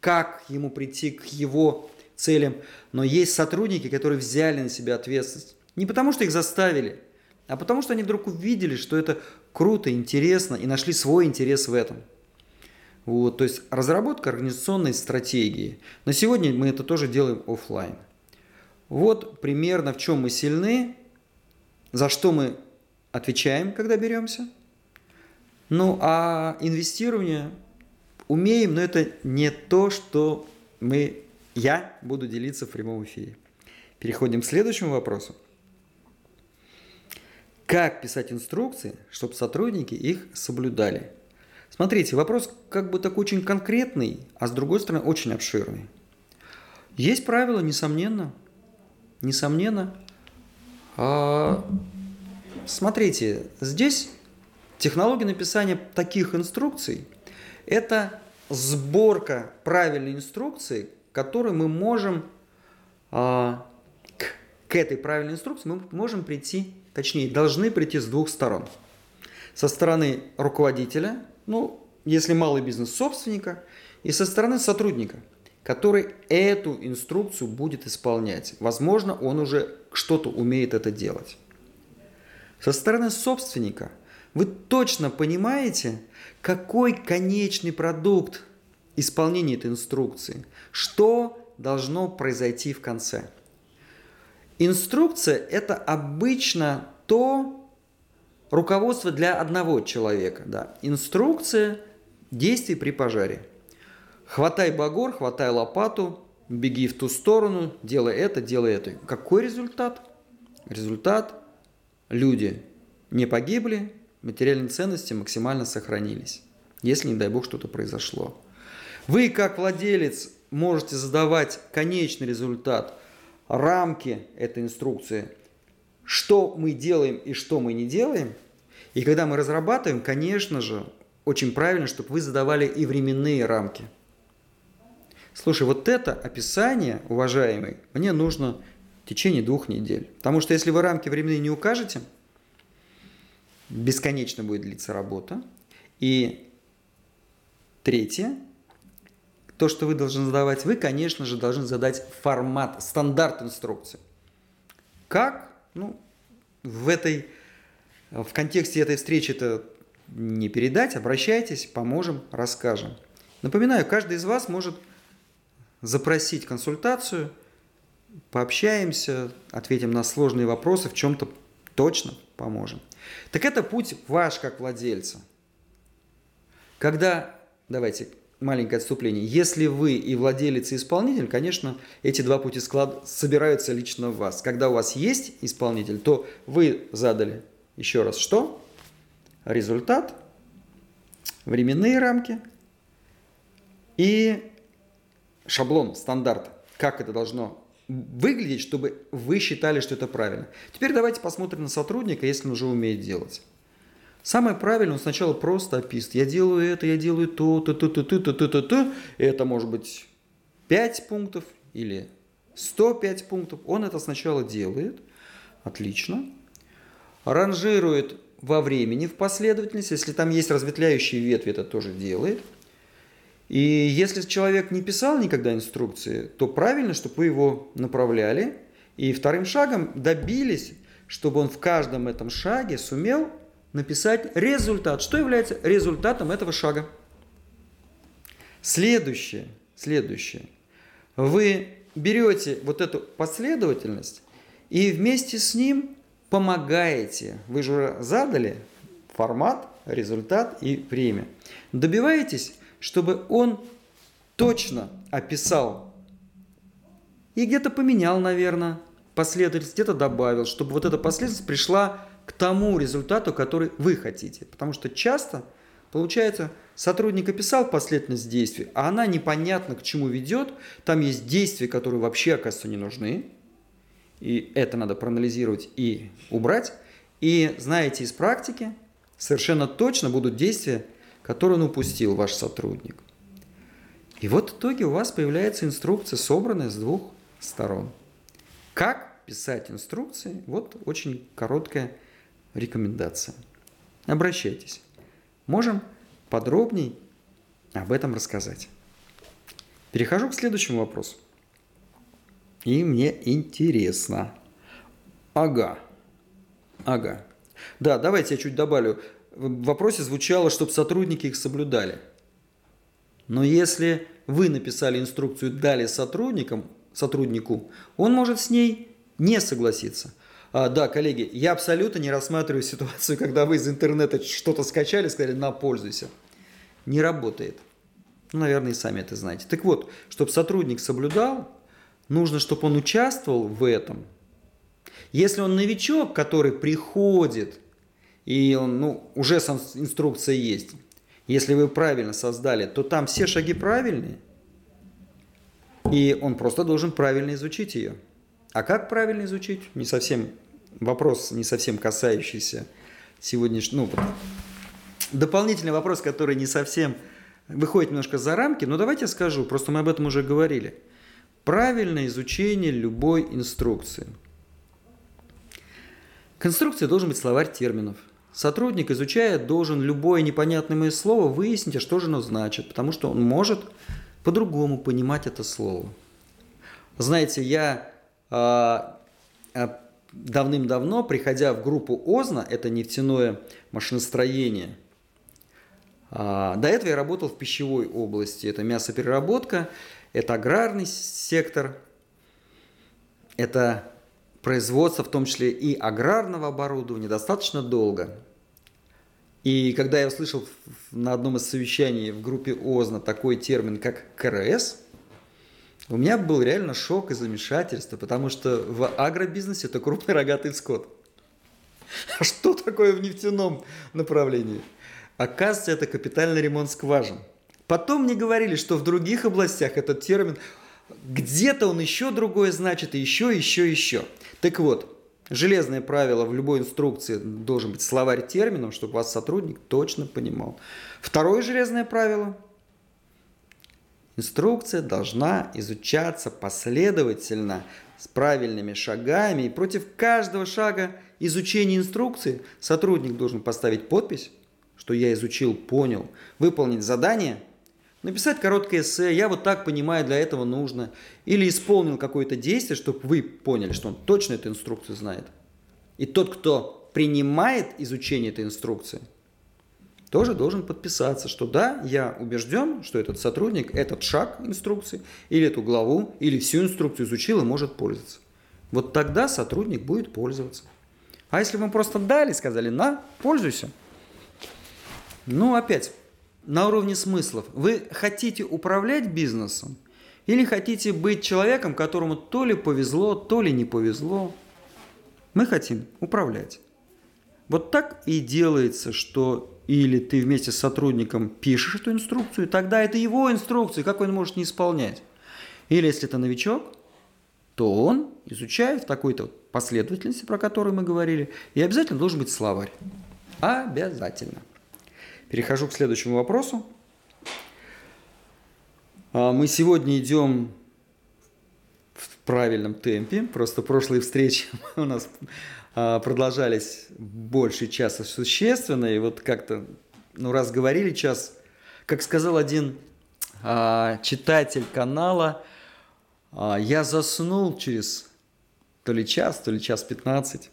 как ему прийти к его целям, но есть сотрудники, которые взяли на себя ответственность. Не потому, что их заставили, а потому что они вдруг увидели, что это круто, интересно и нашли свой интерес в этом. Вот, то есть разработка организационной стратегии. На сегодня мы это тоже делаем офлайн. Вот примерно в чем мы сильны, за что мы отвечаем, когда беремся. Ну а инвестирование умеем, но это не то, что мы, я буду делиться в прямом эфире. Переходим к следующему вопросу как писать инструкции, чтобы сотрудники их соблюдали. Смотрите, вопрос как бы такой очень конкретный, а с другой стороны очень обширный. Есть правила, несомненно. Несомненно. А, смотрите, здесь технология написания таких инструкций – это сборка правильной инструкции, которую мы можем а, к, к этой правильной инструкции мы можем прийти точнее, должны прийти с двух сторон. Со стороны руководителя, ну, если малый бизнес собственника, и со стороны сотрудника, который эту инструкцию будет исполнять. Возможно, он уже что-то умеет это делать. Со стороны собственника вы точно понимаете, какой конечный продукт исполнения этой инструкции, что должно произойти в конце – Инструкция – это обычно то руководство для одного человека. Да. Инструкция действий при пожаре. Хватай багор, хватай лопату, беги в ту сторону, делай это, делай это. Какой результат? Результат – люди не погибли, материальные ценности максимально сохранились, если, не дай бог, что-то произошло. Вы, как владелец, можете задавать конечный результат – рамки этой инструкции, что мы делаем и что мы не делаем. И когда мы разрабатываем, конечно же, очень правильно, чтобы вы задавали и временные рамки. Слушай, вот это описание, уважаемый, мне нужно в течение двух недель. Потому что если вы рамки временные не укажете, бесконечно будет длиться работа. И третье, то, что вы должны задавать, вы, конечно же, должны задать формат, стандарт инструкции. Как? Ну, в этой, в контексте этой встречи это не передать, обращайтесь, поможем, расскажем. Напоминаю, каждый из вас может запросить консультацию, пообщаемся, ответим на сложные вопросы, в чем-то точно поможем. Так это путь ваш как владельца. Когда, давайте, маленькое отступление. Если вы и владелец, и исполнитель, конечно, эти два пути склад... собираются лично в вас. Когда у вас есть исполнитель, то вы задали еще раз что? Результат, временные рамки и шаблон, стандарт. Как это должно выглядеть, чтобы вы считали, что это правильно. Теперь давайте посмотрим на сотрудника, если он уже умеет делать. Самое правильное, он сначала просто описывает. Я делаю это, я делаю то, то, то, то, то, то, то, то, то. Это может быть 5 пунктов или 105 пунктов. Он это сначала делает. Отлично. Ранжирует во времени в последовательности. Если там есть разветвляющие ветви, это тоже делает. И если человек не писал никогда инструкции, то правильно, чтобы вы его направляли. И вторым шагом добились, чтобы он в каждом этом шаге сумел написать результат. Что является результатом этого шага? Следующее, следующее. Вы берете вот эту последовательность и вместе с ним помогаете. Вы же задали формат, результат и время. Добиваетесь, чтобы он точно описал и где-то поменял, наверное, последовательность, где-то добавил, чтобы вот эта последовательность пришла к тому результату, который вы хотите. Потому что часто получается, сотрудник описал последовательность действий, а она непонятно к чему ведет. Там есть действия, которые вообще, оказывается, не нужны. И это надо проанализировать и убрать. И знаете из практики, совершенно точно будут действия, которые он упустил, ваш сотрудник. И вот в итоге у вас появляется инструкция, собранная с двух сторон. Как писать инструкции? Вот очень короткая рекомендация. Обращайтесь. Можем подробней об этом рассказать. Перехожу к следующему вопросу. И мне интересно. Ага. Ага. Да, давайте я чуть добавлю. В вопросе звучало, чтобы сотрудники их соблюдали. Но если вы написали инструкцию, дали сотрудникам, сотруднику, он может с ней не согласиться – а, да, коллеги, я абсолютно не рассматриваю ситуацию, когда вы из интернета что-то скачали, сказали, на, пользуйся. Не работает. Ну, наверное, и сами это знаете. Так вот, чтобы сотрудник соблюдал, нужно, чтобы он участвовал в этом. Если он новичок, который приходит, и он, ну, уже инструкция есть, если вы правильно создали, то там все шаги правильные, и он просто должен правильно изучить ее. А как правильно изучить? Не совсем вопрос не совсем касающийся сегодняшнего, ну, дополнительный вопрос, который не совсем выходит немножко за рамки, но давайте я скажу, просто мы об этом уже говорили. Правильное изучение любой инструкции. К инструкции должен быть словарь терминов. Сотрудник, изучая, должен любое непонятное мое слово выяснить, а что же оно значит, потому что он может по-другому понимать это слово. Знаете, я а, давным-давно, приходя в группу ОЗНА, это нефтяное машиностроение, а, до этого я работал в пищевой области. Это мясопереработка, это аграрный сектор, это производство, в том числе и аграрного оборудования, достаточно долго. И когда я услышал на одном из совещаний в группе ОЗНА такой термин, как КРС – у меня был реально шок и замешательство, потому что в агробизнесе это крупный рогатый скот. А что такое в нефтяном направлении? Оказывается, это капитальный ремонт скважин. Потом мне говорили, что в других областях этот термин, где-то он еще другое значит, и еще, еще, еще. Так вот, железное правило в любой инструкции должен быть словарь термином, чтобы вас сотрудник точно понимал. Второе железное правило – Инструкция должна изучаться последовательно, с правильными шагами, и против каждого шага изучения инструкции сотрудник должен поставить подпись, что я изучил, понял, выполнить задание, написать короткое эссе, я вот так понимаю, для этого нужно, или исполнил какое-то действие, чтобы вы поняли, что он точно эту инструкцию знает. И тот, кто принимает изучение этой инструкции, тоже должен подписаться, что да, я убежден, что этот сотрудник этот шаг инструкции, или эту главу, или всю инструкцию изучил и может пользоваться. Вот тогда сотрудник будет пользоваться. А если вам просто дали, сказали, на, пользуйся. Ну, опять, на уровне смыслов. Вы хотите управлять бизнесом или хотите быть человеком, которому то ли повезло, то ли не повезло? Мы хотим управлять. Вот так и делается, что или ты вместе с сотрудником пишешь эту инструкцию, тогда это его инструкция, как он может не исполнять. Или если это новичок, то он изучает в такой-то последовательности, про которую мы говорили, и обязательно должен быть словарь. Обязательно. Перехожу к следующему вопросу. А, мы сегодня идем в правильном темпе. Просто прошлые встречи у нас продолжались больше часа существенно. И вот как-то, ну раз говорили час, как сказал один а, читатель канала, я заснул через то ли час, то ли час 15.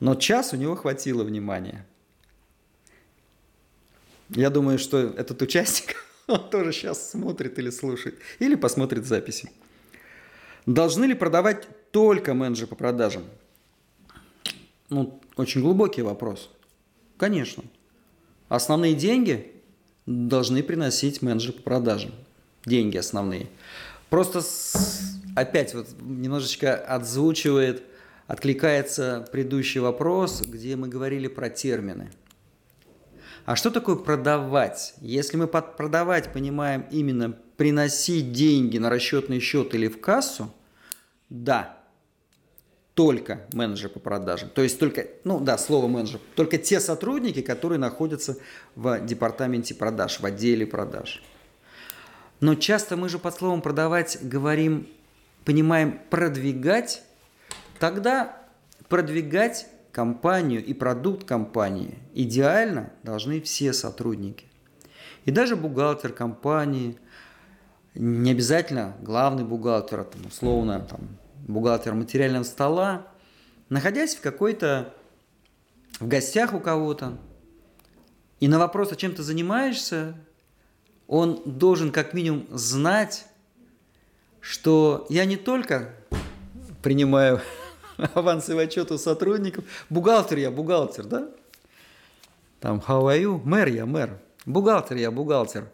Но час у него хватило внимания. Я думаю, что этот участник он тоже сейчас смотрит или слушает, или посмотрит записи. Должны ли продавать только менеджеры по продажам? Ну, очень глубокий вопрос. Конечно. Основные деньги должны приносить менеджеры по продажам. Деньги основные. Просто с, опять вот немножечко отзвучивает, откликается предыдущий вопрос, где мы говорили про термины – а что такое продавать? Если мы под продавать понимаем именно приносить деньги на расчетный счет или в кассу, да, только менеджер по продажам. То есть только, ну да, слово менеджер, только те сотрудники, которые находятся в департаменте продаж, в отделе продаж. Но часто мы же под словом продавать говорим, понимаем продвигать, тогда продвигать компанию и продукт компании идеально должны все сотрудники. И даже бухгалтер компании, не обязательно главный бухгалтер, там, условно там, бухгалтер материального стола, находясь в какой-то, в гостях у кого-то, и на вопрос, а чем ты занимаешься, он должен как минимум знать, что я не только принимаю авансовый отчет у сотрудников. Бухгалтер я, бухгалтер, да? Там, how are you? Мэр я, мэр. Бухгалтер я, бухгалтер.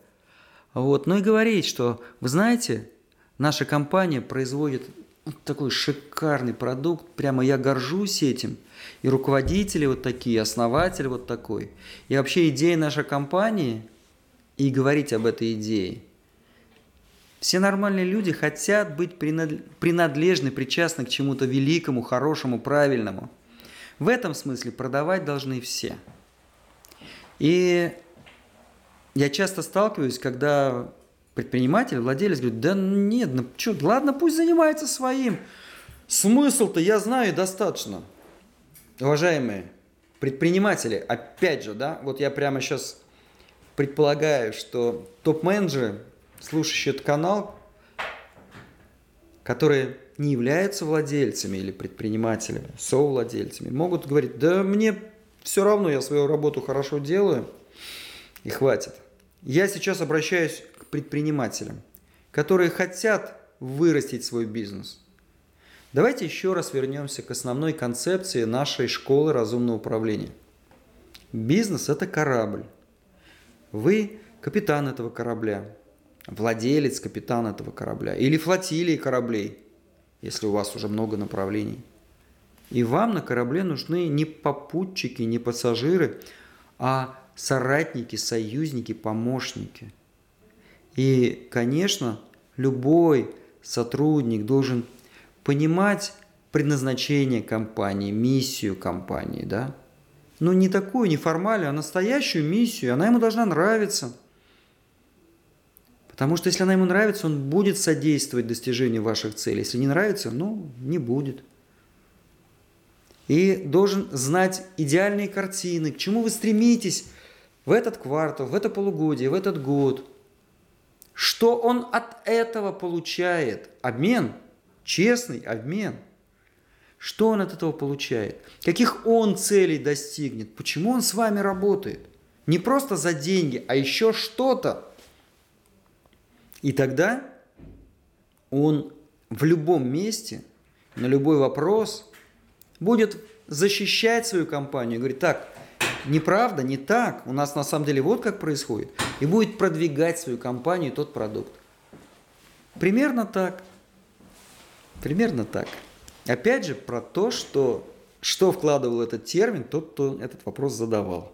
Вот. Ну и говорить, что, вы знаете, наша компания производит такой шикарный продукт, прямо я горжусь этим. И руководители вот такие, основатель вот такой. И вообще идея нашей компании, и говорить об этой идее – все нормальные люди хотят быть принадлежны, причастны к чему-то великому, хорошему, правильному. В этом смысле продавать должны все. И я часто сталкиваюсь, когда предприниматель, владелец говорит, да нет, ну что, ладно, пусть занимается своим. Смысл-то я знаю достаточно. Уважаемые предприниматели, опять же, да, вот я прямо сейчас предполагаю, что топ-менеджеры слушающий этот канал, которые не являются владельцами или предпринимателями, совладельцами, могут говорить, да мне все равно, я свою работу хорошо делаю, и хватит. Я сейчас обращаюсь предпринимателям, которые хотят вырастить свой бизнес. Давайте еще раз вернемся к основной концепции нашей школы разумного управления. Бизнес – это корабль. Вы капитан этого корабля владелец, капитан этого корабля, или флотилии кораблей, если у вас уже много направлений. И вам на корабле нужны не попутчики, не пассажиры, а соратники, союзники, помощники. И, конечно, любой сотрудник должен понимать предназначение компании, миссию компании, да? Но не такую неформальную, а настоящую миссию, она ему должна нравиться – Потому что если она ему нравится, он будет содействовать достижению ваших целей. Если не нравится, ну, не будет. И должен знать идеальные картины, к чему вы стремитесь в этот квартал, в это полугодие, в этот год. Что он от этого получает? Обмен, честный обмен. Что он от этого получает? Каких он целей достигнет? Почему он с вами работает? Не просто за деньги, а еще что-то. И тогда он в любом месте, на любой вопрос будет защищать свою компанию. Говорит, так, неправда, не так, у нас на самом деле вот как происходит. И будет продвигать свою компанию тот продукт. Примерно так. Примерно так. Опять же, про то, что, что вкладывал этот термин тот, кто этот вопрос задавал.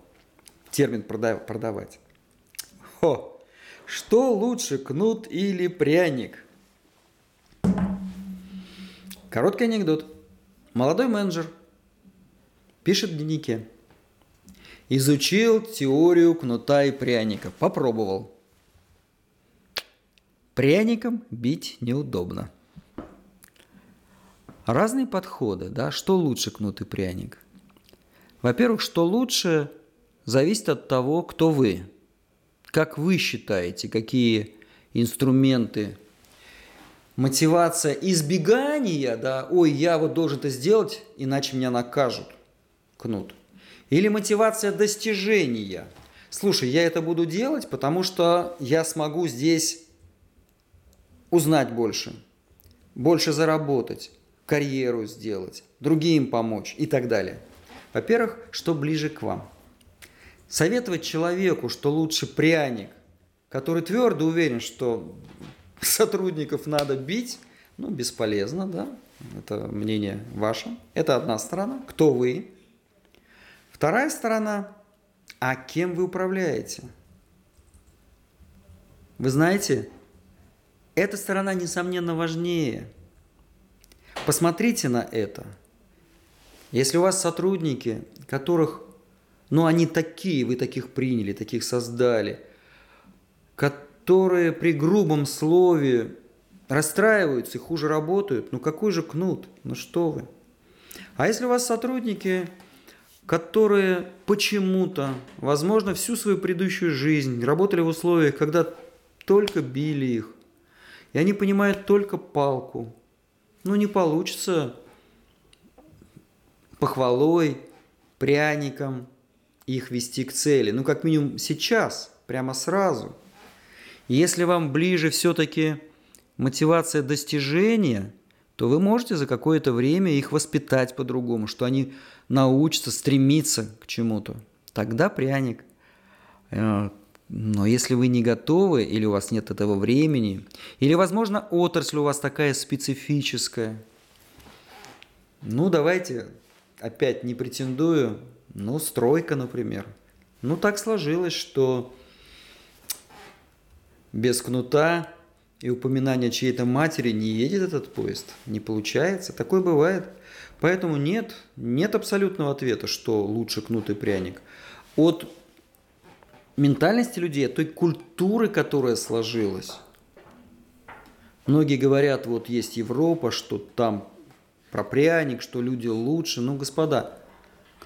Термин продавать. Хо! Что лучше, кнут или пряник? Короткий анекдот. Молодой менеджер пишет в дневнике. Изучил теорию кнута и пряника. Попробовал. Пряником бить неудобно. Разные подходы, да, что лучше кнут и пряник. Во-первых, что лучше, зависит от того, кто вы. Как вы считаете, какие инструменты мотивация избегания, да, ой, я вот должен это сделать, иначе меня накажут, кнут. Или мотивация достижения. Слушай, я это буду делать, потому что я смогу здесь узнать больше, больше заработать, карьеру сделать, другим помочь и так далее. Во-первых, что ближе к вам. Советовать человеку, что лучше пряник, который твердо уверен, что сотрудников надо бить, ну, бесполезно, да, это мнение ваше. Это одна сторона, кто вы, Вторая сторона, а кем вы управляете? Вы знаете, эта сторона, несомненно, важнее. Посмотрите на это. Если у вас сотрудники, которых, ну, они такие, вы таких приняли, таких создали, которые при грубом слове расстраиваются и хуже работают, ну какой же кнут, ну что вы. А если у вас сотрудники, которые почему-то, возможно, всю свою предыдущую жизнь работали в условиях, когда только били их, и они понимают только палку. Ну, не получится похвалой, пряником их вести к цели. Ну, как минимум сейчас, прямо сразу. Если вам ближе все-таки мотивация достижения, то вы можете за какое-то время их воспитать по-другому, что они научится стремиться к чему-то, тогда пряник. Э, но если вы не готовы, или у вас нет этого времени, или, возможно, отрасль у вас такая специфическая, ну, давайте, опять не претендую, ну, стройка, например. Ну, так сложилось, что без кнута и упоминания чьей-то матери не едет этот поезд. Не получается. Такое бывает. Поэтому нет, нет абсолютного ответа, что лучше кнут и пряник. От ментальности людей, от той культуры, которая сложилась. Многие говорят, вот есть Европа, что там про пряник, что люди лучше. Ну, господа,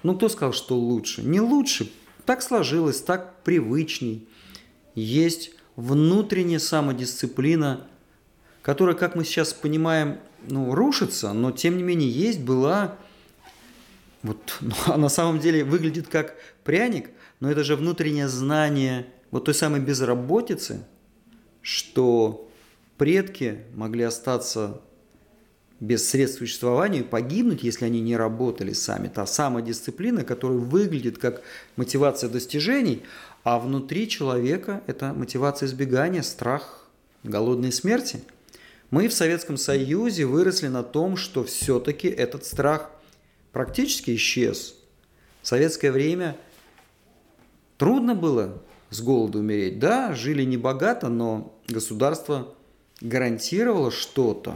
ну кто сказал, что лучше? Не лучше. Так сложилось, так привычней. Есть внутренняя самодисциплина, которая, как мы сейчас понимаем, ну, рушится, но тем не менее есть, была, вот, ну, а на самом деле выглядит как пряник, но это же внутреннее знание вот той самой безработицы, что предки могли остаться без средств существования и погибнуть, если они не работали сами. Та самодисциплина, которая выглядит как мотивация достижений, а внутри человека это мотивация избегания, страх голодной смерти – мы в Советском Союзе выросли на том, что все-таки этот страх практически исчез. В советское время трудно было с голоду умереть. Да, жили небогато, но государство гарантировало что-то.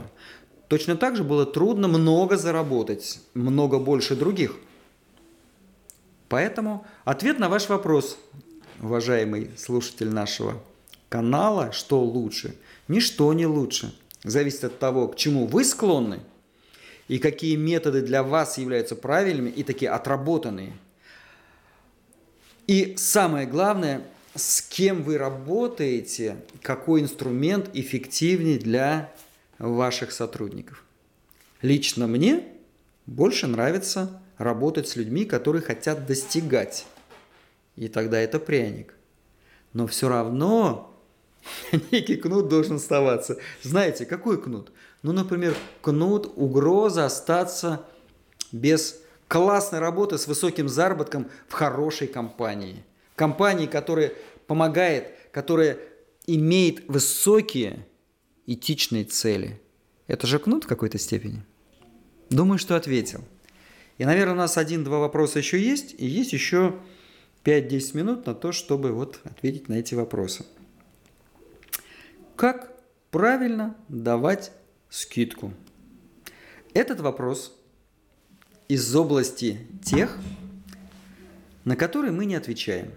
Точно так же было трудно много заработать, много больше других. Поэтому ответ на ваш вопрос, уважаемый слушатель нашего канала, что лучше? Ничто не лучше – зависит от того, к чему вы склонны и какие методы для вас являются правильными и такие отработанные. И самое главное, с кем вы работаете, какой инструмент эффективнее для ваших сотрудников. Лично мне больше нравится работать с людьми, которые хотят достигать. И тогда это пряник. Но все равно некий кнут должен оставаться. Знаете, какой кнут? Ну, например, кнут, угроза остаться без классной работы с высоким заработком в хорошей компании. Компании, которая помогает, которая имеет высокие этичные цели. Это же кнут в какой-то степени? Думаю, что ответил. И, наверное, у нас один-два вопроса еще есть, и есть еще 5-10 минут на то, чтобы вот ответить на эти вопросы. Как правильно давать скидку? Этот вопрос из области тех, на которые мы не отвечаем.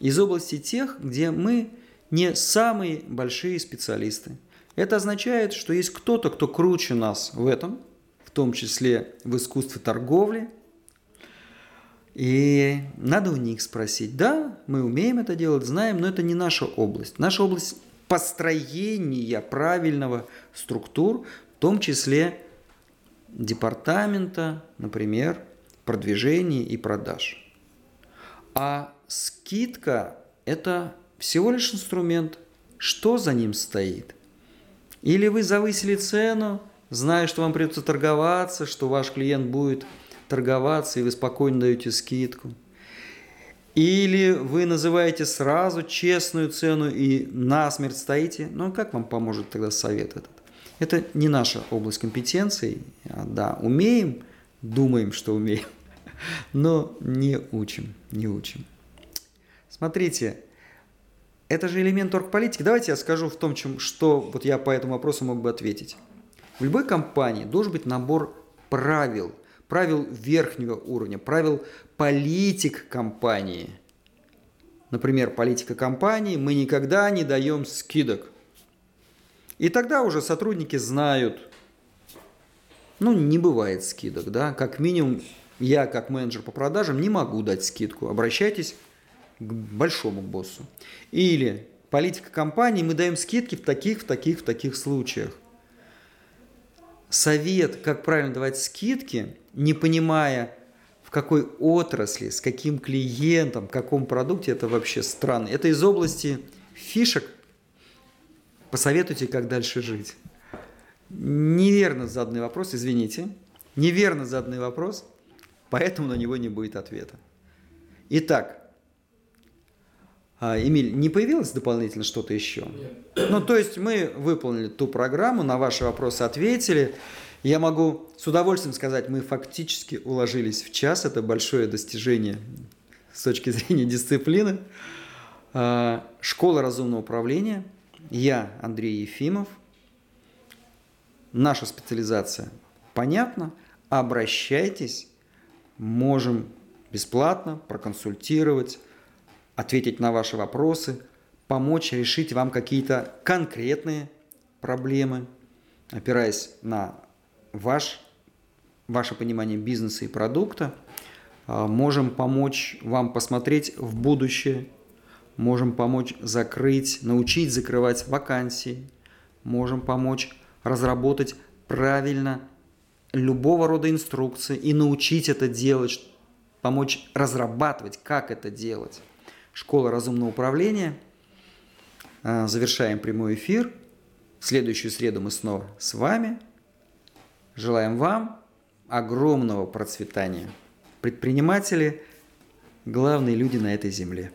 Из области тех, где мы не самые большие специалисты. Это означает, что есть кто-то, кто круче нас в этом, в том числе в искусстве торговли. И надо у них спросить, да, мы умеем это делать, знаем, но это не наша область. Наша область построения правильного структур, в том числе департамента, например, продвижения и продаж. А скидка – это всего лишь инструмент. Что за ним стоит? Или вы завысили цену, зная, что вам придется торговаться, что ваш клиент будет торговаться, и вы спокойно даете скидку. Или вы называете сразу честную цену и насмерть стоите. Ну, как вам поможет тогда совет этот? Это не наша область компетенций. А, да, умеем, думаем, что умеем, но не учим, не учим. Смотрите, это же элемент оргполитики. Давайте я скажу в том, чем, что вот я по этому вопросу мог бы ответить. В любой компании должен быть набор правил, правил верхнего уровня, правил политик компании. Например, политика компании, мы никогда не даем скидок. И тогда уже сотрудники знают, ну, не бывает скидок, да, как минимум я, как менеджер по продажам, не могу дать скидку. Обращайтесь к большому боссу. Или политика компании, мы даем скидки в таких, в таких, в таких случаях. Совет, как правильно давать скидки, не понимая, в какой отрасли, с каким клиентом, в каком продукте, это вообще странно. Это из области фишек. Посоветуйте, как дальше жить. Неверно заданный вопрос, извините. Неверно заданный вопрос, поэтому на него не будет ответа. Итак, а, Эмиль, не появилось дополнительно что-то еще? Нет. Ну, то есть мы выполнили ту программу, на ваши вопросы ответили. Я могу с удовольствием сказать, мы фактически уложились в час. Это большое достижение с точки зрения дисциплины. А, Школа разумного управления. Я Андрей Ефимов. Наша специализация понятна. Обращайтесь. Можем бесплатно проконсультировать ответить на ваши вопросы, помочь решить вам какие-то конкретные проблемы, опираясь на ваш, ваше понимание бизнеса и продукта. А, можем помочь вам посмотреть в будущее, можем помочь закрыть, научить закрывать вакансии, можем помочь разработать правильно любого рода инструкции и научить это делать, помочь разрабатывать, как это делать. Школа разумного управления. А, завершаем прямой эфир. В следующую среду мы снова с вами. Желаем вам огромного процветания. Предприниматели – главные люди на этой земле.